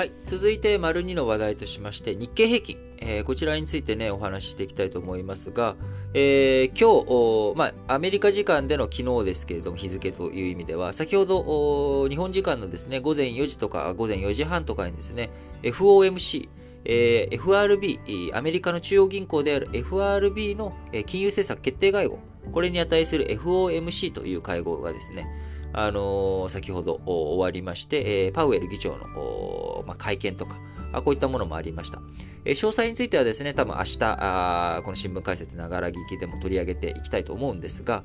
はい。続いて、丸2の話題としまして、日経平均。えー、こちらについてね、お話ししていきたいと思いますが、えー、今日、まあ、アメリカ時間での昨日ですけれども、日付という意味では、先ほど、日本時間のですね、午前4時とか午前4時半とかにですね、FOMC、えー、FRB、アメリカの中央銀行である FRB の金融政策決定会合、これに値する FOMC という会合がですね、あの、先ほど終わりまして、え、パウエル議長の、まあ、会見とか、こういったものもありました。え、詳細についてはですね、多分明日、あこの新聞解説ながら聞きでも取り上げていきたいと思うんですが、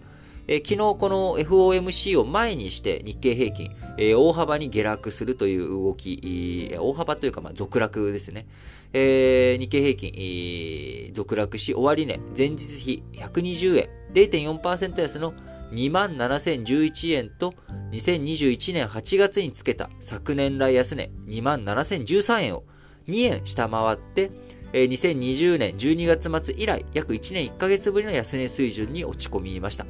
え、昨日この FOMC を前にして日経平均、え、大幅に下落するという動き、大幅というかまあ続落ですね。えー、日経平均、続落し、終値、前日比120円、0.4%安の27,011円と2021年8月につけた昨年来安値27,013円を2円下回って、2020年12月末以来約1年1ヶ月ぶりの安値水準に落ち込みました。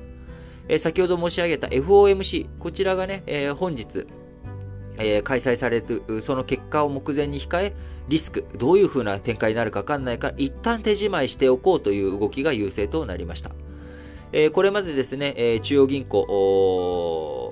先ほど申し上げた FOMC、こちらがね、本日、開催される、その結果を目前に控え、リスク、どういう風な展開になるかわかんないから、一旦手仕舞いしておこうという動きが優勢となりました。え、これまでですね、え、中央銀行、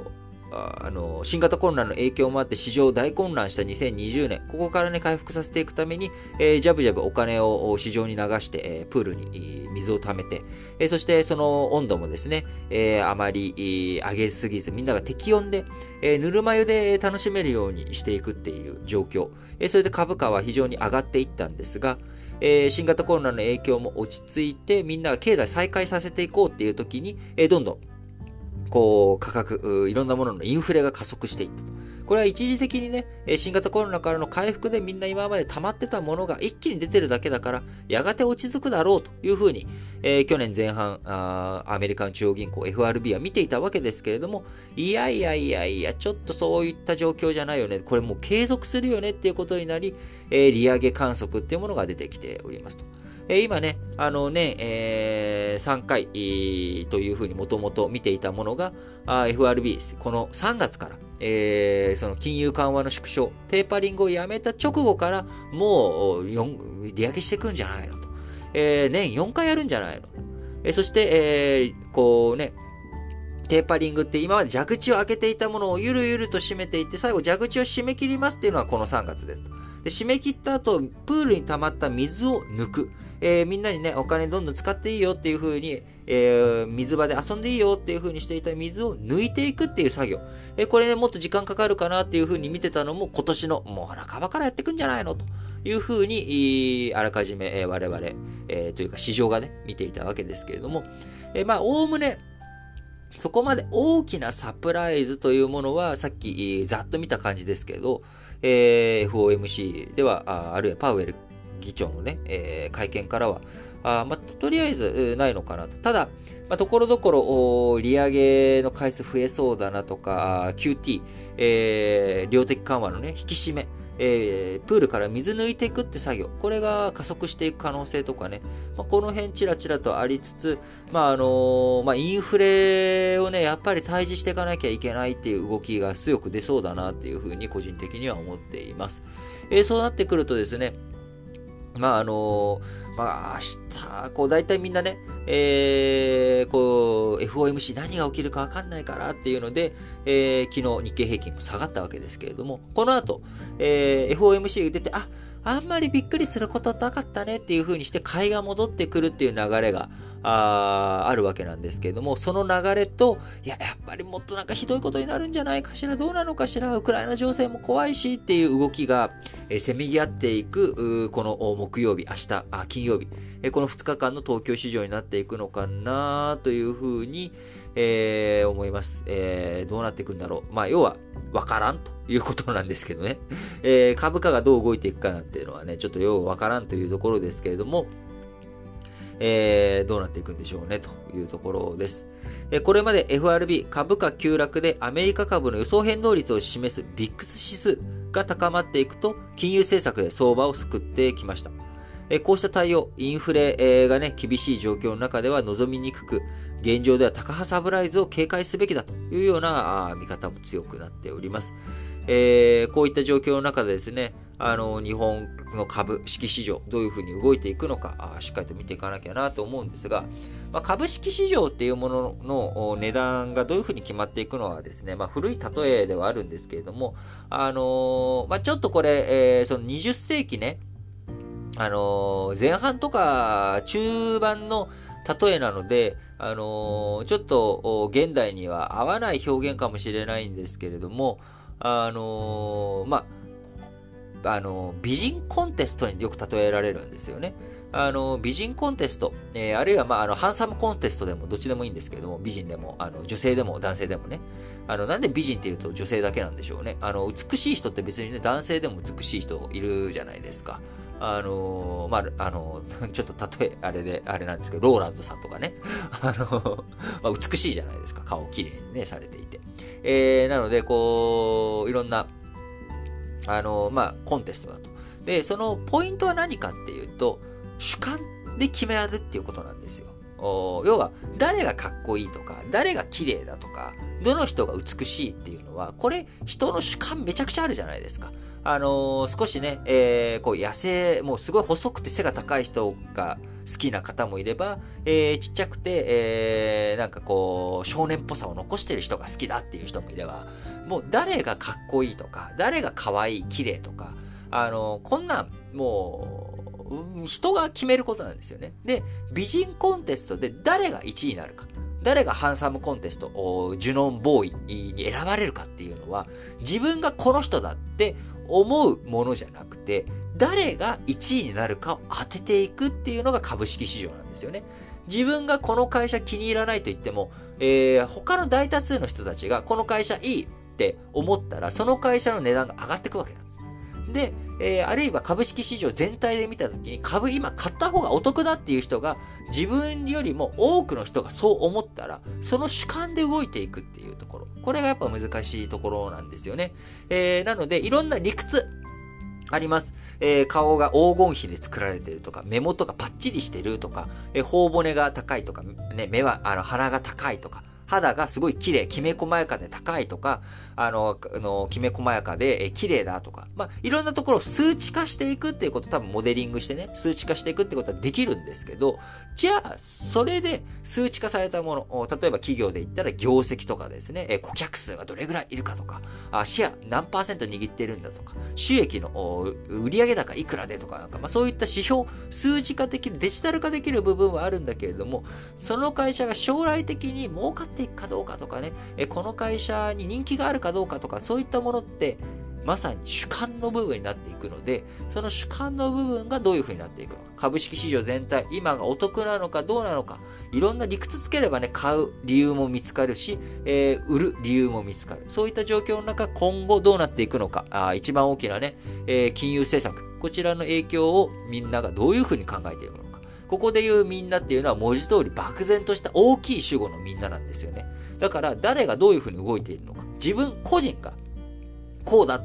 あの新型コロナの影響もあって市場大混乱した2020年、ここからね、回復させていくために、えー、ジャブジャブお金を市場に流して、えー、プールに水を溜めて、えー、そしてその温度もですね、えー、あまり上げすぎず、みんなが適温で、えー、ぬるま湯で楽しめるようにしていくっていう状況、えー、それで株価は非常に上がっていったんですが、えー、新型コロナの影響も落ち着いて、みんなが経済再開させていこうっていう時に、えー、どんどん、こう、価格、いろんなもののインフレが加速していったと。これは一時的にね、新型コロナからの回復でみんな今まで溜まってたものが一気に出てるだけだから、やがて落ち着くだろうというふうに、えー、去年前半あ、アメリカの中央銀行 FRB は見ていたわけですけれども、いやいやいやいや、ちょっとそういった状況じゃないよね。これもう継続するよねっていうことになり、えー、利上げ観測っていうものが出てきておりますと。え今ね、あのね、えー、3回、というふうにもともと見ていたものが、FRB、この3月から、えー、その金融緩和の縮小、テーパリングをやめた直後から、もう、利上げしていくんじゃないのと。えー、年4回やるんじゃないの。えー、そして、えー、こうね、テーパリングって今まで蛇口を開けていたものをゆるゆると締めていって、最後蛇口を締め切りますっていうのはこの3月です。で締め切った後、プールに溜まった水を抜く。えー、みんなにね、お金どんどん使っていいよっていう風に、えー、水場で遊んでいいよっていう風にしていた水を抜いていくっていう作業。えー、これね、もっと時間かかるかなっていう風に見てたのも今年のもう半ばからやってくんじゃないのという風に、あらかじめ、え、我々、え、というか市場がね、見ていたわけですけれども、え、まあ、おおむね、そこまで大きなサプライズというものは、さっきざっと見た感じですけど、えー、FOMC では、ああるいはパウエル議長のね、えー、会見からは、あまあ、とりあえずないのかなと。ただ、まあ、ところどころ利上げの回数増えそうだなとか、QT、えー、量的緩和のね、引き締め、えー、プールから水抜いていくって作業、これが加速していく可能性とかね、まあ、この辺ちらちらとありつつ、まああのー、まあ、インフレをね、やっぱり対峙していかなきゃいけないっていう動きが強く出そうだなっていうふうに個人的には思っています。えー、そうなってくるとですね、まああのまあ明日、こう大体みんなね、えー、こう FOMC 何が起きるかわかんないからっていうので、えー、昨日日経平均も下がったわけですけれども、この後、えー、FOMC が出て、あ、あんまりびっくりすることなかったねっていう風にして買いが戻ってくるっていう流れが、ああるわけなんですけれども、その流れと、いや、やっぱりもっとなんかひどいことになるんじゃないかしら、どうなのかしら、ウクライナ情勢も怖いしっていう動きが、えー、せめぎ合っていく、この木曜日、明日、あ金曜日、えー、この2日間の東京市場になっていくのかなというふうに、えー、思います。えー、どうなっていくんだろう。まあ、要は、わからんということなんですけどね。えー、株価がどう動いていくかなんていうのはね、ちょっとようわからんというところですけれども、えー、どうなっていくんでしょうね、というところです。えこれまで FRB 株価急落でアメリカ株の予想変動率を示すビックス指数が高まっていくと、金融政策で相場を救ってきました。えこうした対応、インフレがね、厳しい状況の中では望みにくく、現状では高派サプライズを警戒すべきだというような見方も強くなっております。えー、こういった状況の中でですね、あの、日本の株式市場、どういうふうに動いていくのか、あしっかりと見ていかなきゃなと思うんですが、まあ、株式市場っていうものの値段がどういうふうに決まっていくのはですね、まあ、古い例えではあるんですけれども、あのー、まあ、ちょっとこれ、えー、その20世紀ね、あのー、前半とか中盤の例えなので、あのー、ちょっと現代には合わない表現かもしれないんですけれども、あのー、まあ、あの美人コンテストによく例えられるんですよね。あの、美人コンテスト、えー、あるいは、まあ、あの、ハンサムコンテストでも、どっちでもいいんですけども、美人でも、あの、女性でも男性でもね。あの、なんで美人って言うと女性だけなんでしょうね。あの、美しい人って別にね、男性でも美しい人いるじゃないですか。あのー、まあ、あのー、ちょっと例え、あれで、あれなんですけど、ローランドさんとかね、あのー、まあ、美しいじゃないですか、顔綺麗にね、されていて。えー、なので、こう、いろんな、あのまあ、コンテストだと。で、そのポイントは何かっていうと、主観で決められるっていうことなんですよ。要は、誰がかっこいいとか、誰が綺麗だとか、どの人が美しいっていうのは、これ、人の主観めちゃくちゃあるじゃないですか。あのー、少しね、えー、こう、野生、もうすごい細くて背が高い人が好きな方もいれば、えー、ちっちゃくて、えー、なんかこう、少年っぽさを残してる人が好きだっていう人もいれば、もう誰がかっこいいとか、誰が可愛い、綺麗とか、あのー、こんなん、もう、人が決めることなんですよね。で、美人コンテストで誰が1位になるか。誰がハンサムコンテスト、ジュノンボーイに選ばれるかっていうのは、自分がこの人だって思うものじゃなくて、誰が1位になるかを当てていくっていうのが株式市場なんですよね。自分がこの会社気に入らないと言っても、えー、他の大多数の人たちがこの会社いいって思ったら、その会社の値段が上がっていくわけなんです。で、えー、あるいは株式市場全体で見たときに株今買った方がお得だっていう人が自分よりも多くの人がそう思ったら、その主観で動いていくっていうところ。これがやっぱ難しいところなんですよね。えー、なので、いろんな理屈、あります。えー、顔が黄金比で作られてるとか、目元がパッチリしてるとか、えー、頬骨が高いとか、ね、目は、あの、鼻が高いとか、肌がすごい綺麗、きめ細やかで高いとか、あの、あのきめ細やかで、え綺麗だとか、まあ、いろんなところを数値化していくっていうこと多分モデリングしてね、数値化していくってことはできるんですけど、じゃあ、それで数値化されたもの、例えば企業で言ったら業績とかですね、え顧客数がどれぐらいいるかとか、あシェア何パーセント握ってるんだとか、収益の売上高いくらでとか、なんか、まあ、そういった指標、数字化できる、デジタル化できる部分はあるんだけれども、その会社が将来的に儲かっていくかどうかとかね、えこの会社に人気があるかどうかとか、そういったものって、まさに主観の部分になっていくので、その主観の部分がどういう風になっていくのか。株式市場全体、今がお得なのかどうなのか、いろんな理屈つければね、買う理由も見つかるし、えー、売る理由も見つかる。そういった状況の中、今後どうなっていくのか、あ一番大きなね、えー、金融政策、こちらの影響をみんながどういう風に考えていくのか。ここで言うみんなっていうのは文字通り漠然とした大きい主語のみんななんですよね。だから誰がどういうふうに動いているのか。自分個人がこうだっ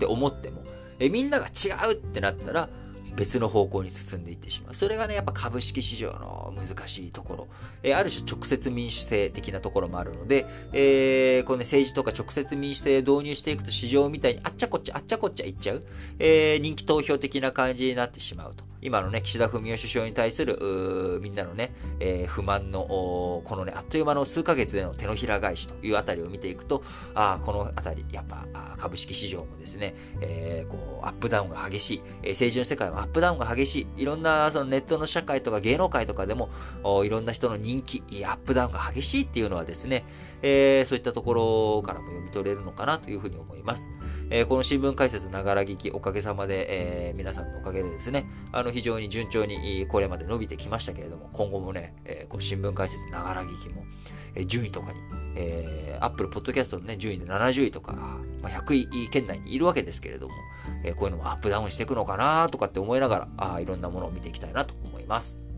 て思っても、えみんなが違うってなったら、別の方向に進んでいってしまう。それがね、やっぱ株式市場の難しいところ。えある種直接民主制的なところもあるので、えー、このね、政治とか直接民主制を導入していくと市場みたいにあっちゃこっちゃあっちゃこっちゃいっちゃう。えー、人気投票的な感じになってしまうと。今のね、岸田文雄首相に対する、みんなのね、えー、不満の、このね、あっという間の数ヶ月での手のひら返しというあたりを見ていくと、ああこのあたり、やっぱ、株式市場もですね、えー、こう、アップダウンが激しい、えー、政治の世界もアップダウンが激しい、いろんな、そのネットの社会とか芸能界とかでも、いろんな人の人気、アップダウンが激しいっていうのはですね、えー、そういったところからも読み取れるのかなというふうに思います。えー、この新聞解説ながら聞き、おかげさまで、えー、皆さんのおかげでですね、あの、非常に順調にこれまで伸びてきましたけれども、今後もね、えー、こう新聞解説ながら聞きも、えー、順位とかに、えー、Apple Podcast のね、順位で70位とか、まあ、100位圏内にいるわけですけれども、えー、こういうのもアップダウンしていくのかなとかって思いながら、あいろんなものを見ていきたいなと思います。